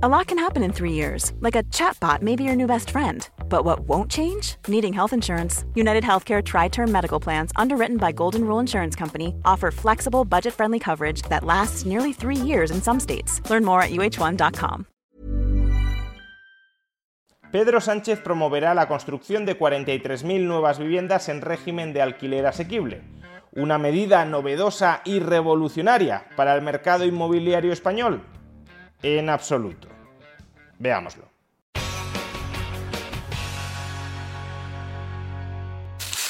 A lot can happen in three years, like a chatbot may be your new best friend. But what won't change? Needing health insurance. United Healthcare Tri Term Medical Plans, underwritten by Golden Rule Insurance Company, offer flexible, budget friendly coverage that lasts nearly three years in some states. Learn more at uh1.com. Pedro Sánchez promoverá la construcción de 43.000 nuevas viviendas en régimen de alquiler asequible. Una medida novedosa y revolucionaria para el mercado inmobiliario español en absoluto. Veámoslo.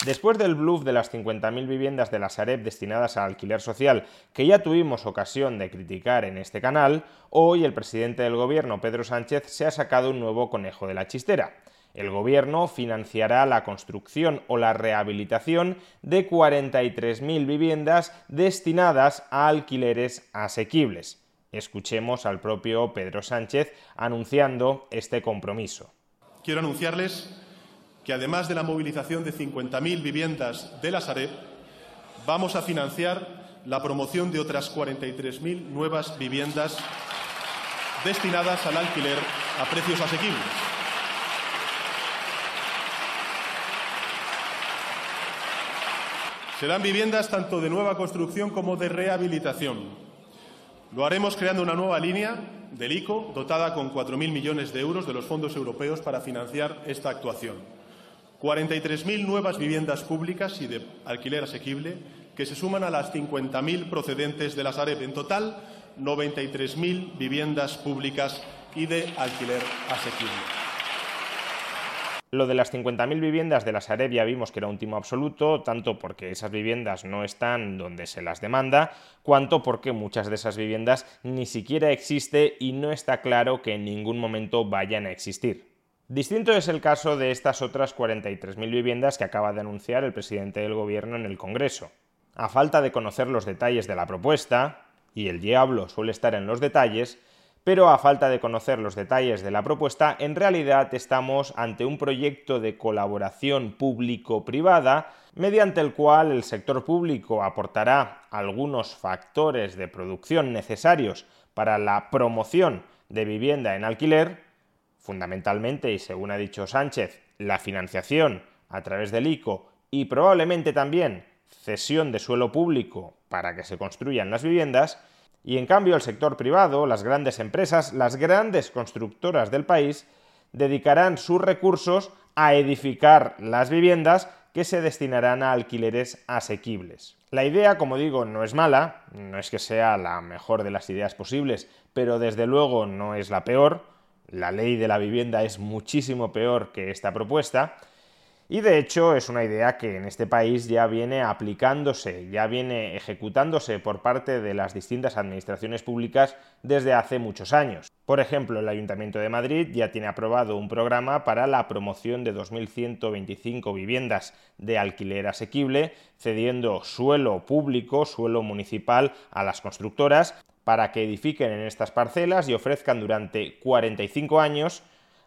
Después del bluff de las 50.000 viviendas de la Sareb destinadas al alquiler social, que ya tuvimos ocasión de criticar en este canal, hoy el presidente del gobierno, Pedro Sánchez, se ha sacado un nuevo conejo de la chistera. El gobierno financiará la construcción o la rehabilitación de 43.000 viviendas destinadas a alquileres asequibles. Escuchemos al propio Pedro Sánchez anunciando este compromiso. Quiero anunciarles que además de la movilización de 50.000 viviendas de la Sareb, vamos a financiar la promoción de otras 43.000 nuevas viviendas destinadas al alquiler a precios asequibles. Serán viviendas tanto de nueva construcción como de rehabilitación, lo haremos creando una nueva línea del ICO dotada con 4.000 millones de euros de los fondos europeos para financiar esta actuación. 43.000 nuevas viviendas públicas y de alquiler asequible que se suman a las 50.000 procedentes de la Sareb. En total, 93.000 viviendas públicas y de alquiler asequible. Lo de las 50.000 viviendas de la Sareb ya vimos que era un timo absoluto, tanto porque esas viviendas no están donde se las demanda, cuanto porque muchas de esas viviendas ni siquiera existe y no está claro que en ningún momento vayan a existir. Distinto es el caso de estas otras 43.000 viviendas que acaba de anunciar el presidente del gobierno en el Congreso. A falta de conocer los detalles de la propuesta, y el diablo suele estar en los detalles, pero a falta de conocer los detalles de la propuesta, en realidad estamos ante un proyecto de colaboración público-privada mediante el cual el sector público aportará algunos factores de producción necesarios para la promoción de vivienda en alquiler, fundamentalmente, y según ha dicho Sánchez, la financiación a través del ICO y probablemente también cesión de suelo público para que se construyan las viviendas, y en cambio el sector privado, las grandes empresas, las grandes constructoras del país, dedicarán sus recursos a edificar las viviendas que se destinarán a alquileres asequibles. La idea, como digo, no es mala, no es que sea la mejor de las ideas posibles, pero desde luego no es la peor. La ley de la vivienda es muchísimo peor que esta propuesta, y de hecho es una idea que en este país ya viene aplicándose, ya viene ejecutándose por parte de las distintas administraciones públicas desde hace muchos años. Por ejemplo, el Ayuntamiento de Madrid ya tiene aprobado un programa para la promoción de 2.125 viviendas de alquiler asequible, cediendo suelo público, suelo municipal a las constructoras para que edifiquen en estas parcelas y ofrezcan durante 45 años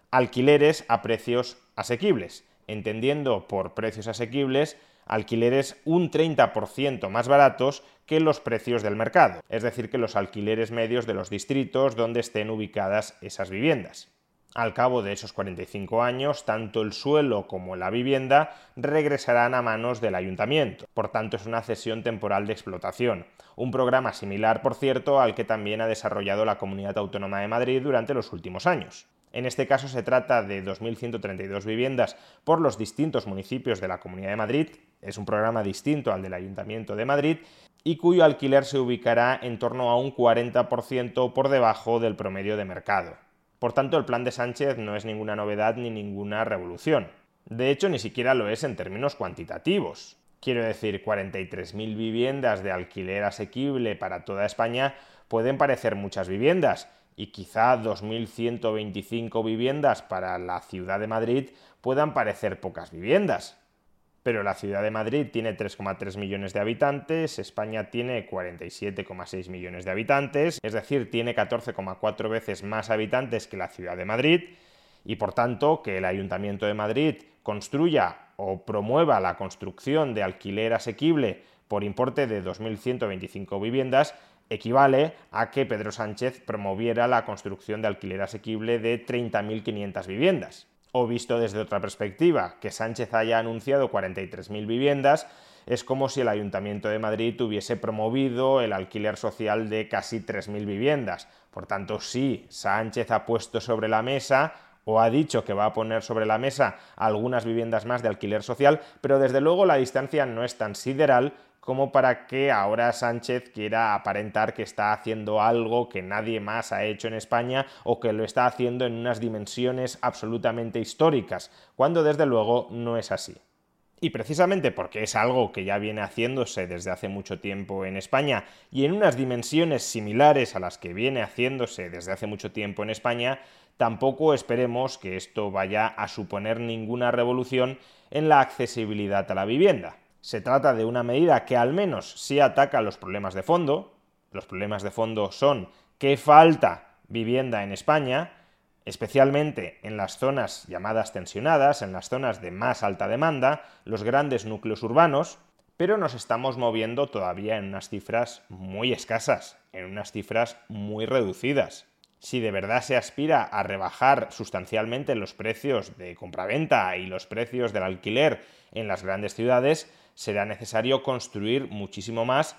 alquileres a precios asequibles entendiendo por precios asequibles alquileres un 30% más baratos que los precios del mercado, es decir, que los alquileres medios de los distritos donde estén ubicadas esas viviendas. Al cabo de esos 45 años, tanto el suelo como la vivienda regresarán a manos del ayuntamiento. Por tanto, es una cesión temporal de explotación. Un programa similar, por cierto, al que también ha desarrollado la Comunidad Autónoma de Madrid durante los últimos años. En este caso se trata de 2.132 viviendas por los distintos municipios de la Comunidad de Madrid, es un programa distinto al del Ayuntamiento de Madrid y cuyo alquiler se ubicará en torno a un 40% por debajo del promedio de mercado. Por tanto, el plan de Sánchez no es ninguna novedad ni ninguna revolución. De hecho, ni siquiera lo es en términos cuantitativos. Quiero decir, 43.000 viviendas de alquiler asequible para toda España pueden parecer muchas viviendas, y quizá 2.125 viviendas para la ciudad de Madrid puedan parecer pocas viviendas. Pero la ciudad de Madrid tiene 3,3 millones de habitantes, España tiene 47,6 millones de habitantes, es decir, tiene 14,4 veces más habitantes que la ciudad de Madrid, y por tanto que el Ayuntamiento de Madrid construya o promueva la construcción de alquiler asequible por importe de 2.125 viviendas equivale a que Pedro Sánchez promoviera la construcción de alquiler asequible de 30.500 viviendas. O visto desde otra perspectiva, que Sánchez haya anunciado 43.000 viviendas es como si el Ayuntamiento de Madrid hubiese promovido el alquiler social de casi 3.000 viviendas. Por tanto, sí, Sánchez ha puesto sobre la mesa o ha dicho que va a poner sobre la mesa algunas viviendas más de alquiler social, pero desde luego la distancia no es tan sideral como para que ahora Sánchez quiera aparentar que está haciendo algo que nadie más ha hecho en España o que lo está haciendo en unas dimensiones absolutamente históricas, cuando desde luego no es así. Y precisamente porque es algo que ya viene haciéndose desde hace mucho tiempo en España y en unas dimensiones similares a las que viene haciéndose desde hace mucho tiempo en España, tampoco esperemos que esto vaya a suponer ninguna revolución en la accesibilidad a la vivienda. Se trata de una medida que al menos sí ataca los problemas de fondo. Los problemas de fondo son que falta vivienda en España, especialmente en las zonas llamadas tensionadas, en las zonas de más alta demanda, los grandes núcleos urbanos, pero nos estamos moviendo todavía en unas cifras muy escasas, en unas cifras muy reducidas. Si de verdad se aspira a rebajar sustancialmente los precios de compraventa y los precios del alquiler en las grandes ciudades, será necesario construir muchísimo más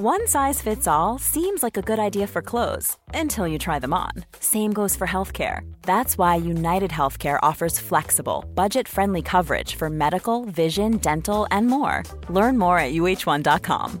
One size fits all seems like a good idea for clothes until you try them on. Same goes for healthcare. That's why United Healthcare offers flexible, budget friendly coverage for medical, vision, dental, and more. Learn more at uh1.com.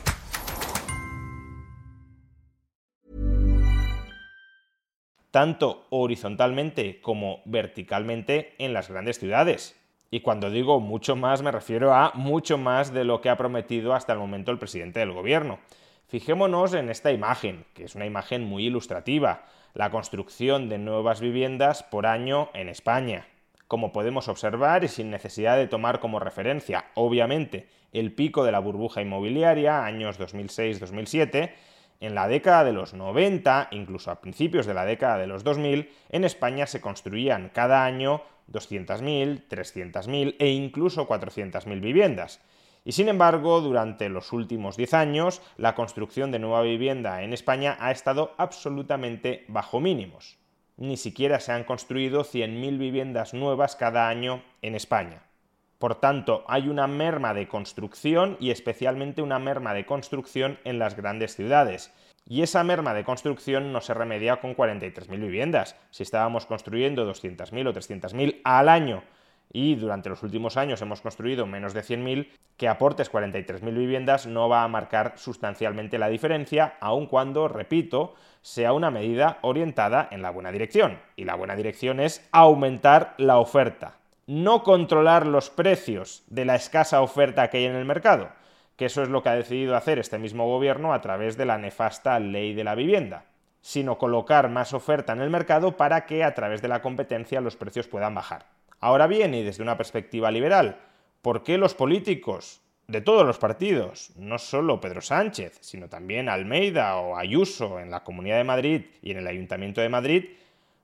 Tanto horizontalmente como verticalmente en las grandes ciudades. Y cuando digo mucho más me refiero a mucho más de lo que ha prometido hasta el momento el presidente del gobierno. Fijémonos en esta imagen, que es una imagen muy ilustrativa, la construcción de nuevas viviendas por año en España. Como podemos observar y sin necesidad de tomar como referencia, obviamente, el pico de la burbuja inmobiliaria, años 2006-2007, en la década de los 90, incluso a principios de la década de los 2000, en España se construían cada año 200.000, 300.000 e incluso 400.000 viviendas. Y sin embargo, durante los últimos 10 años, la construcción de nueva vivienda en España ha estado absolutamente bajo mínimos. Ni siquiera se han construido 100.000 viviendas nuevas cada año en España. Por tanto, hay una merma de construcción y especialmente una merma de construcción en las grandes ciudades. Y esa merma de construcción no se remedia con 43.000 viviendas. Si estábamos construyendo 200.000 o 300.000 al año y durante los últimos años hemos construido menos de 100.000, que aportes 43.000 viviendas no va a marcar sustancialmente la diferencia, aun cuando, repito, sea una medida orientada en la buena dirección. Y la buena dirección es aumentar la oferta, no controlar los precios de la escasa oferta que hay en el mercado que eso es lo que ha decidido hacer este mismo gobierno a través de la nefasta ley de la vivienda, sino colocar más oferta en el mercado para que a través de la competencia los precios puedan bajar. Ahora bien, y desde una perspectiva liberal, ¿por qué los políticos de todos los partidos, no solo Pedro Sánchez, sino también Almeida o Ayuso en la Comunidad de Madrid y en el Ayuntamiento de Madrid,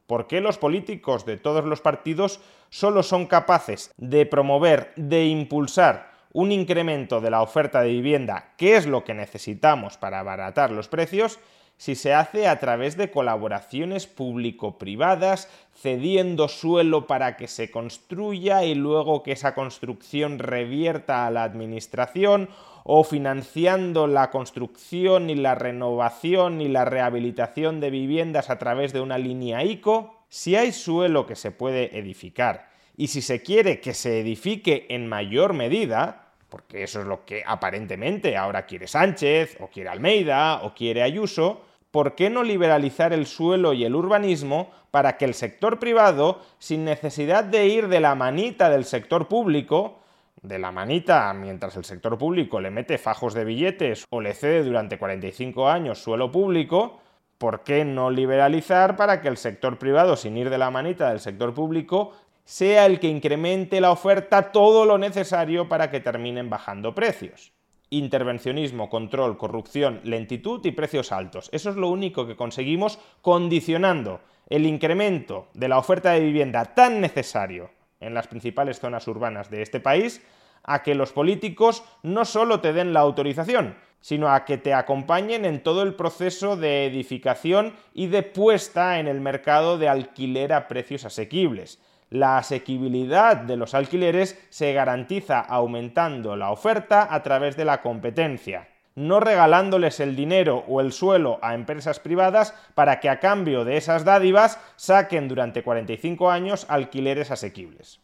¿por qué los políticos de todos los partidos solo son capaces de promover, de impulsar un incremento de la oferta de vivienda, que es lo que necesitamos para abaratar los precios, si se hace a través de colaboraciones público-privadas, cediendo suelo para que se construya y luego que esa construcción revierta a la administración, o financiando la construcción y la renovación y la rehabilitación de viviendas a través de una línea ICO, si hay suelo que se puede edificar y si se quiere que se edifique en mayor medida, porque eso es lo que aparentemente ahora quiere Sánchez, o quiere Almeida, o quiere Ayuso, ¿por qué no liberalizar el suelo y el urbanismo para que el sector privado, sin necesidad de ir de la manita del sector público, de la manita mientras el sector público le mete fajos de billetes o le cede durante 45 años suelo público, ¿por qué no liberalizar para que el sector privado, sin ir de la manita del sector público, sea el que incremente la oferta todo lo necesario para que terminen bajando precios. Intervencionismo, control, corrupción, lentitud y precios altos. Eso es lo único que conseguimos condicionando el incremento de la oferta de vivienda tan necesario en las principales zonas urbanas de este país a que los políticos no solo te den la autorización, sino a que te acompañen en todo el proceso de edificación y de puesta en el mercado de alquiler a precios asequibles la asequibilidad de los alquileres se garantiza aumentando la oferta a través de la competencia, no regalándoles el dinero o el suelo a empresas privadas para que a cambio de esas dádivas saquen durante 45 años alquileres asequibles.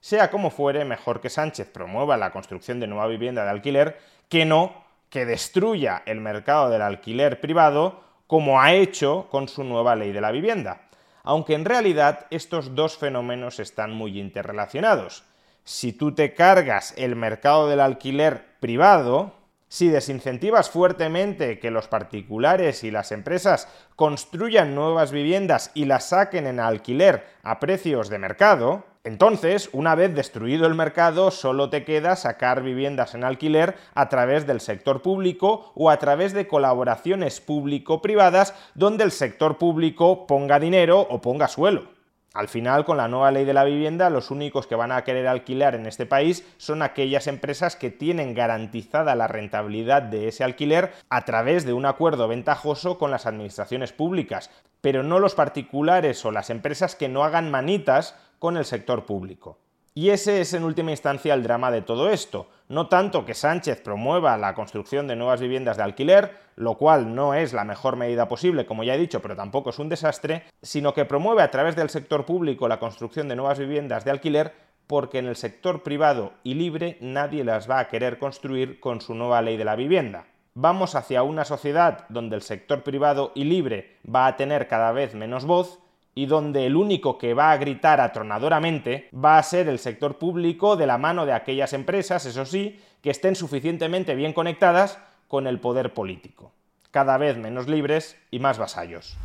Sea como fuere, mejor que Sánchez promueva la construcción de nueva vivienda de alquiler que no que destruya el mercado del alquiler privado como ha hecho con su nueva ley de la vivienda aunque en realidad estos dos fenómenos están muy interrelacionados. Si tú te cargas el mercado del alquiler privado, si desincentivas fuertemente que los particulares y las empresas construyan nuevas viviendas y las saquen en alquiler a precios de mercado, entonces, una vez destruido el mercado, solo te queda sacar viviendas en alquiler a través del sector público o a través de colaboraciones público-privadas donde el sector público ponga dinero o ponga suelo. Al final, con la nueva ley de la vivienda, los únicos que van a querer alquilar en este país son aquellas empresas que tienen garantizada la rentabilidad de ese alquiler a través de un acuerdo ventajoso con las administraciones públicas, pero no los particulares o las empresas que no hagan manitas con el sector público. Y ese es en última instancia el drama de todo esto. No tanto que Sánchez promueva la construcción de nuevas viviendas de alquiler, lo cual no es la mejor medida posible, como ya he dicho, pero tampoco es un desastre, sino que promueve a través del sector público la construcción de nuevas viviendas de alquiler porque en el sector privado y libre nadie las va a querer construir con su nueva ley de la vivienda. Vamos hacia una sociedad donde el sector privado y libre va a tener cada vez menos voz y donde el único que va a gritar atronadoramente va a ser el sector público de la mano de aquellas empresas, eso sí, que estén suficientemente bien conectadas con el poder político, cada vez menos libres y más vasallos.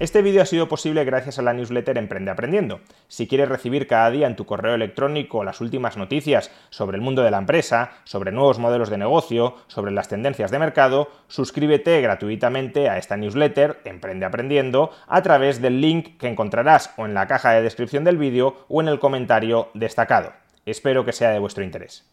Este vídeo ha sido posible gracias a la newsletter Emprende Aprendiendo. Si quieres recibir cada día en tu correo electrónico las últimas noticias sobre el mundo de la empresa, sobre nuevos modelos de negocio, sobre las tendencias de mercado, suscríbete gratuitamente a esta newsletter Emprende Aprendiendo a través del link que encontrarás o en la caja de descripción del vídeo o en el comentario destacado. Espero que sea de vuestro interés.